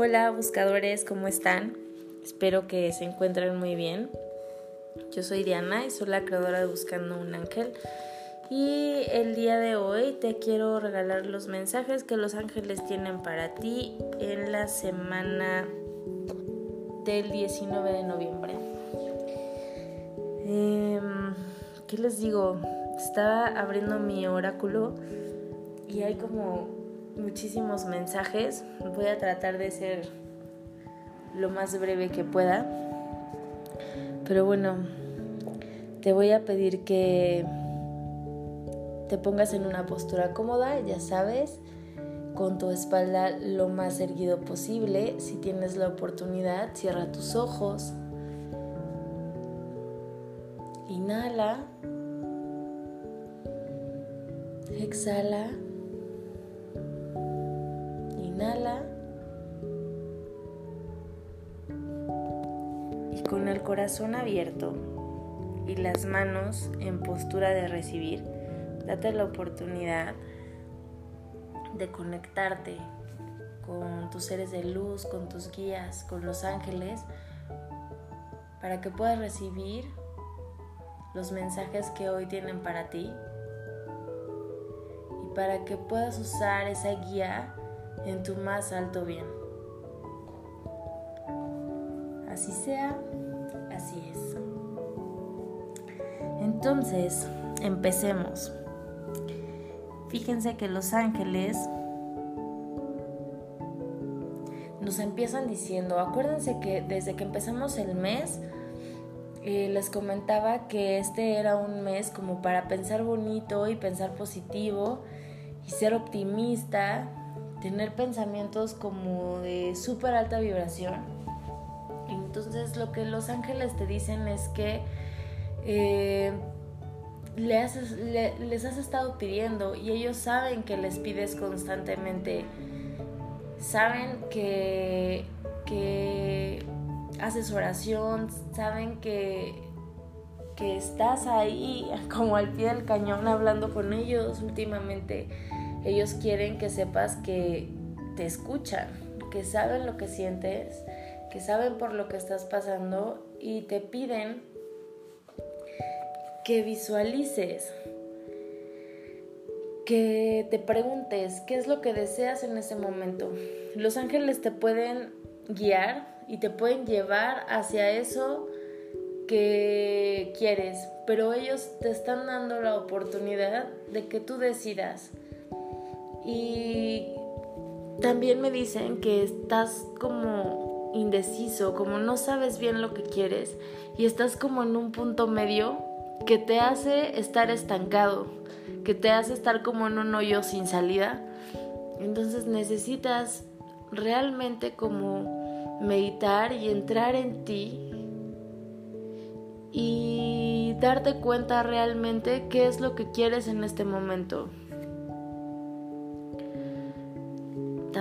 Hola buscadores, ¿cómo están? Espero que se encuentren muy bien. Yo soy Diana y soy la creadora de Buscando un Ángel. Y el día de hoy te quiero regalar los mensajes que los ángeles tienen para ti en la semana del 19 de noviembre. Em, ¿Qué les digo? Estaba abriendo mi oráculo y hay como muchísimos mensajes. Voy a tratar de ser lo más breve que pueda. Pero bueno, te voy a pedir que te pongas en una postura cómoda, ya sabes, con tu espalda lo más erguido posible. Si tienes la oportunidad, cierra tus ojos. Inhala. Exhala. Inhala. Y con el corazón abierto y las manos en postura de recibir, date la oportunidad de conectarte con tus seres de luz, con tus guías, con los ángeles, para que puedas recibir los mensajes que hoy tienen para ti y para que puedas usar esa guía en tu más alto bien. Así sea, así es. Entonces, empecemos. Fíjense que los ángeles nos empiezan diciendo, acuérdense que desde que empezamos el mes, eh, les comentaba que este era un mes como para pensar bonito y pensar positivo y ser optimista tener pensamientos como de súper alta vibración. Entonces lo que los ángeles te dicen es que eh, les, has estado pidiendo y ellos saben que les pides constantemente. Saben que, que haces oración, saben que, que estás ahí como al pie del cañón hablando con ellos últimamente ellos quieren que sepas que te escuchan, que saben lo que sientes, que saben por lo que estás pasando y te piden que visualices, que te preguntes qué es lo que deseas en ese momento. Los ángeles te pueden guiar y te pueden llevar hacia eso que quieres, pero ellos te están dando la oportunidad de que tú decidas y también me dicen que estás como indeciso, como no sabes bien lo que quieres y estás como en un punto medio que te hace estar estancado, que te hace estar como en un hoyo sin salida. Entonces necesitas realmente como meditar y entrar en ti y darte cuenta realmente qué es lo que quieres en este momento.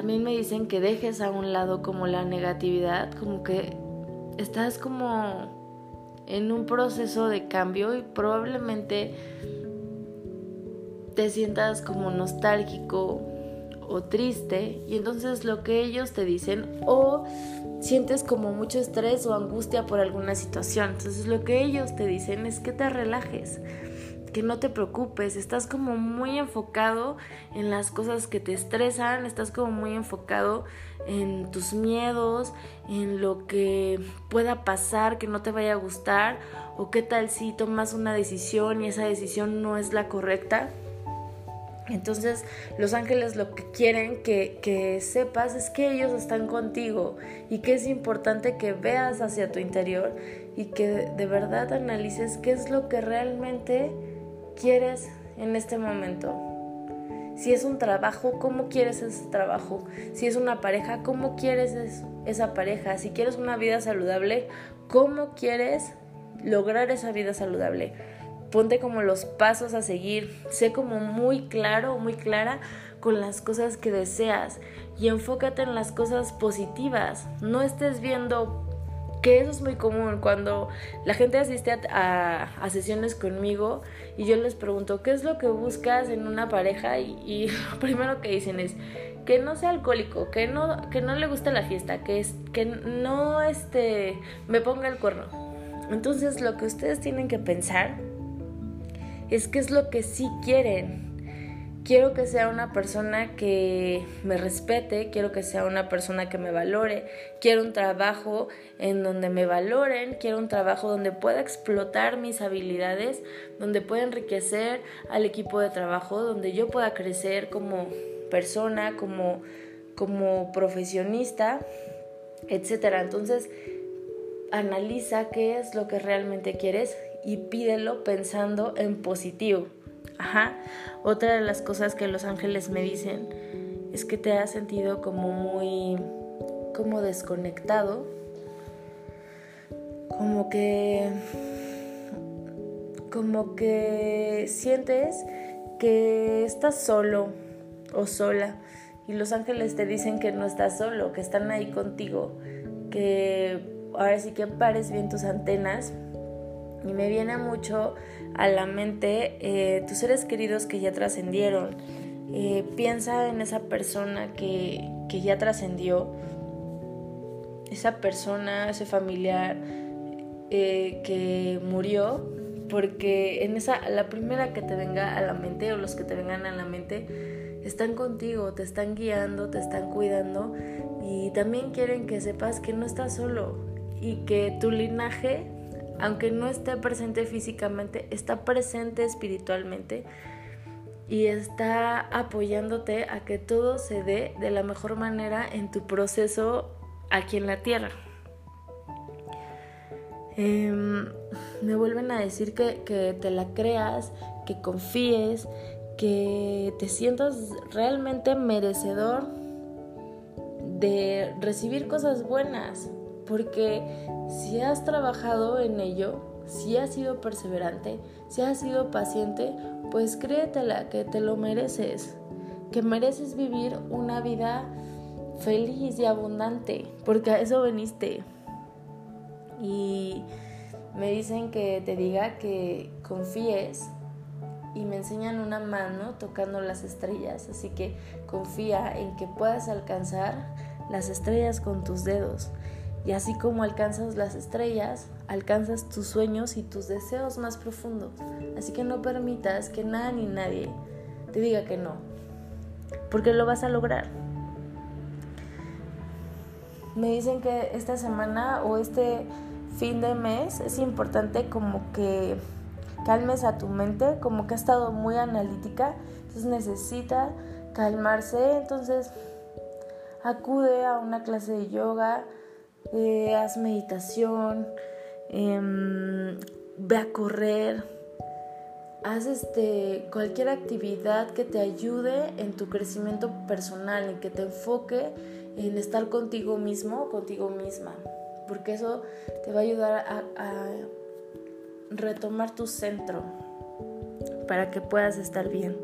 También me dicen que dejes a un lado como la negatividad, como que estás como en un proceso de cambio y probablemente te sientas como nostálgico o triste y entonces lo que ellos te dicen o sientes como mucho estrés o angustia por alguna situación. Entonces lo que ellos te dicen es que te relajes, que no te preocupes, estás como muy enfocado en las cosas que te estresan, estás como muy enfocado en tus miedos, en lo que pueda pasar, que no te vaya a gustar, o qué tal si tomas una decisión y esa decisión no es la correcta. Entonces los ángeles lo que quieren que, que, sepas es que ellos están contigo y que es importante que veas hacia tu interior y que de verdad analices qué es lo que realmente quieres en este momento. Si es un trabajo, ¿cómo quieres ese trabajo? Si es una pareja, ¿cómo quieres esa pareja? Si quieres una vida saludable, ¿cómo quieres lograr esa vida saludable? Ponte como los pasos a seguir, sé como muy claro, muy clara con las cosas que deseas y enfócate en las cosas positivas. No estés viendo que eso es muy común cuando la gente asiste a, sesiones conmigo y yo les pregunto, ¿qué es lo que buscas en una pareja? Y, y, lo primero que dicen es que no sea alcohólico, que no, que no le guste la fiesta, que, es, que no este, me ponga el cuerno. Entonces lo que ustedes tienen que pensar es qué es lo que sí quieren quiero que sea una persona que me respete, quiero que sea una persona que me valore, quiero un trabajo en donde me valoren, quiero un trabajo donde pueda explotar mis habilidades, donde pueda enriquecer al equipo de trabajo, donde yo pueda crecer como persona, como, como profesionista, etc. Entonces, analiza qué es lo que realmente quieres y pídelo pensando en positivo. Ajá. Otra de las cosas que los ángeles me dicen es que te has sentido como muy como desconectado, como que como que sientes que estás solo o sola y los ángeles te dicen que no estás solo, que están ahí contigo, que ahora sí que pares bien tus antenas y me viene mucho a la mente eh, tus seres queridos que ya trascendieron. Eh, piensa en esa persona que, que ya trascendió, esa persona, ese familiar eh, que murió, porque en esa, la primera que te venga a la mente o los que te vengan a la mente, están contigo, te están guiando, te están cuidando y también quieren que sepas que no estás solo y que tu linaje aunque no esté presente físicamente, está presente espiritualmente y está apoyándote a que todo se dé de la mejor manera en tu proceso aquí en la tierra. Em, me vuelven a decir que, que te la creas, que confíes, que te sientas realmente merecedor de recibir cosas buenas, porque si has trabajado en ello, si has sido perseverante, si has sido paciente, pues créetela que te lo mereces, que mereces vivir una vida feliz y abundante, porque a eso veniste. Y me dicen que te diga que confíes y me enseñan una mano tocando las estrellas, así que confía en que puedas alcanzar las estrellas con tus dedos y así como alcanzas las estrellas, alcanzas tus sueños y tus deseos más profundos. Así que no permitas que nada ni nadie te diga que no, porque lo vas a lograr. Me dicen que esta semana o este fin de mes es importante como que calmes a tu mente, como que ha estado muy analítica, entonces necesita calmarse, entonces acude a una clase de yoga, eh, haz meditación, em, ve a correr, haz este, cualquier actividad que te ayude en tu crecimiento personal, y que te enfoque en estar contigo mismo, contigo misma, porque eso te va a ayudar a retomar tu centro para que puedas estar bien.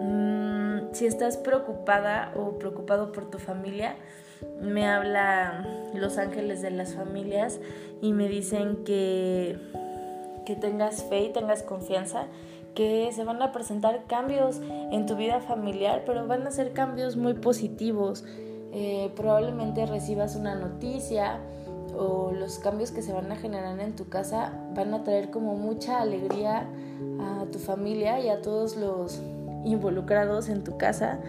Mm, si estás preocupada o preocupado por tu familia, me habla los ángeles de las familias y me dicen que, que tengas fe y tengas confianza, que se van a presentar cambios en tu vida familiar, pero van a ser cambios muy positivos. Eh, probablemente recibas una noticia o los cambios que se van a generar en tu casa van a traer como mucha alegría a tu familia y a todos los involucrados en tu casa.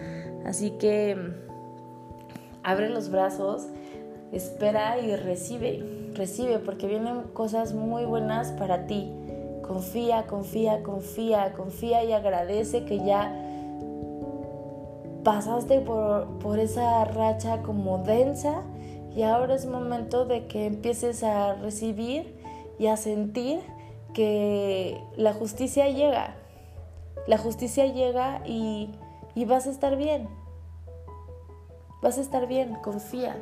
Así que abre los brazos, espera y recibe, recibe, porque vienen cosas muy buenas para ti. Confía, confía, confía, confía y agradece que ya pasaste por, por esa racha como densa y ahora es momento de que empieces a recibir y a sentir que la justicia llega. La justicia llega y, y vas a estar bien. Vas a estar bien, confía.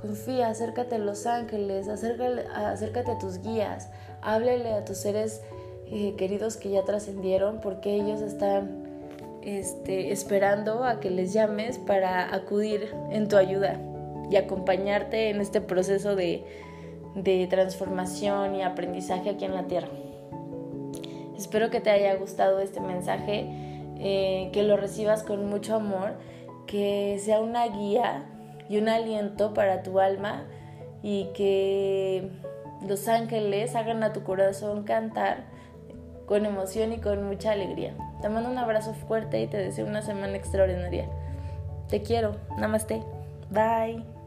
Confía, acércate a los ángeles, acércate, a tus guías, háblele a tus seres eh, queridos que ya trascendieron porque ellos están este, esperando a que les llames para acudir en tu ayuda. y acompañarte en este proceso de, de transformación y aprendizaje aquí en la Tierra. Espero que te haya gustado este mensaje, eh, que lo recibas con mucho amor, que sea una guía y un aliento para tu alma y que los ángeles hagan a tu corazón cantar con emoción y con mucha alegría. Te mando un abrazo fuerte y te deseo una semana extraordinaria. Te quiero. Namaste. Bye.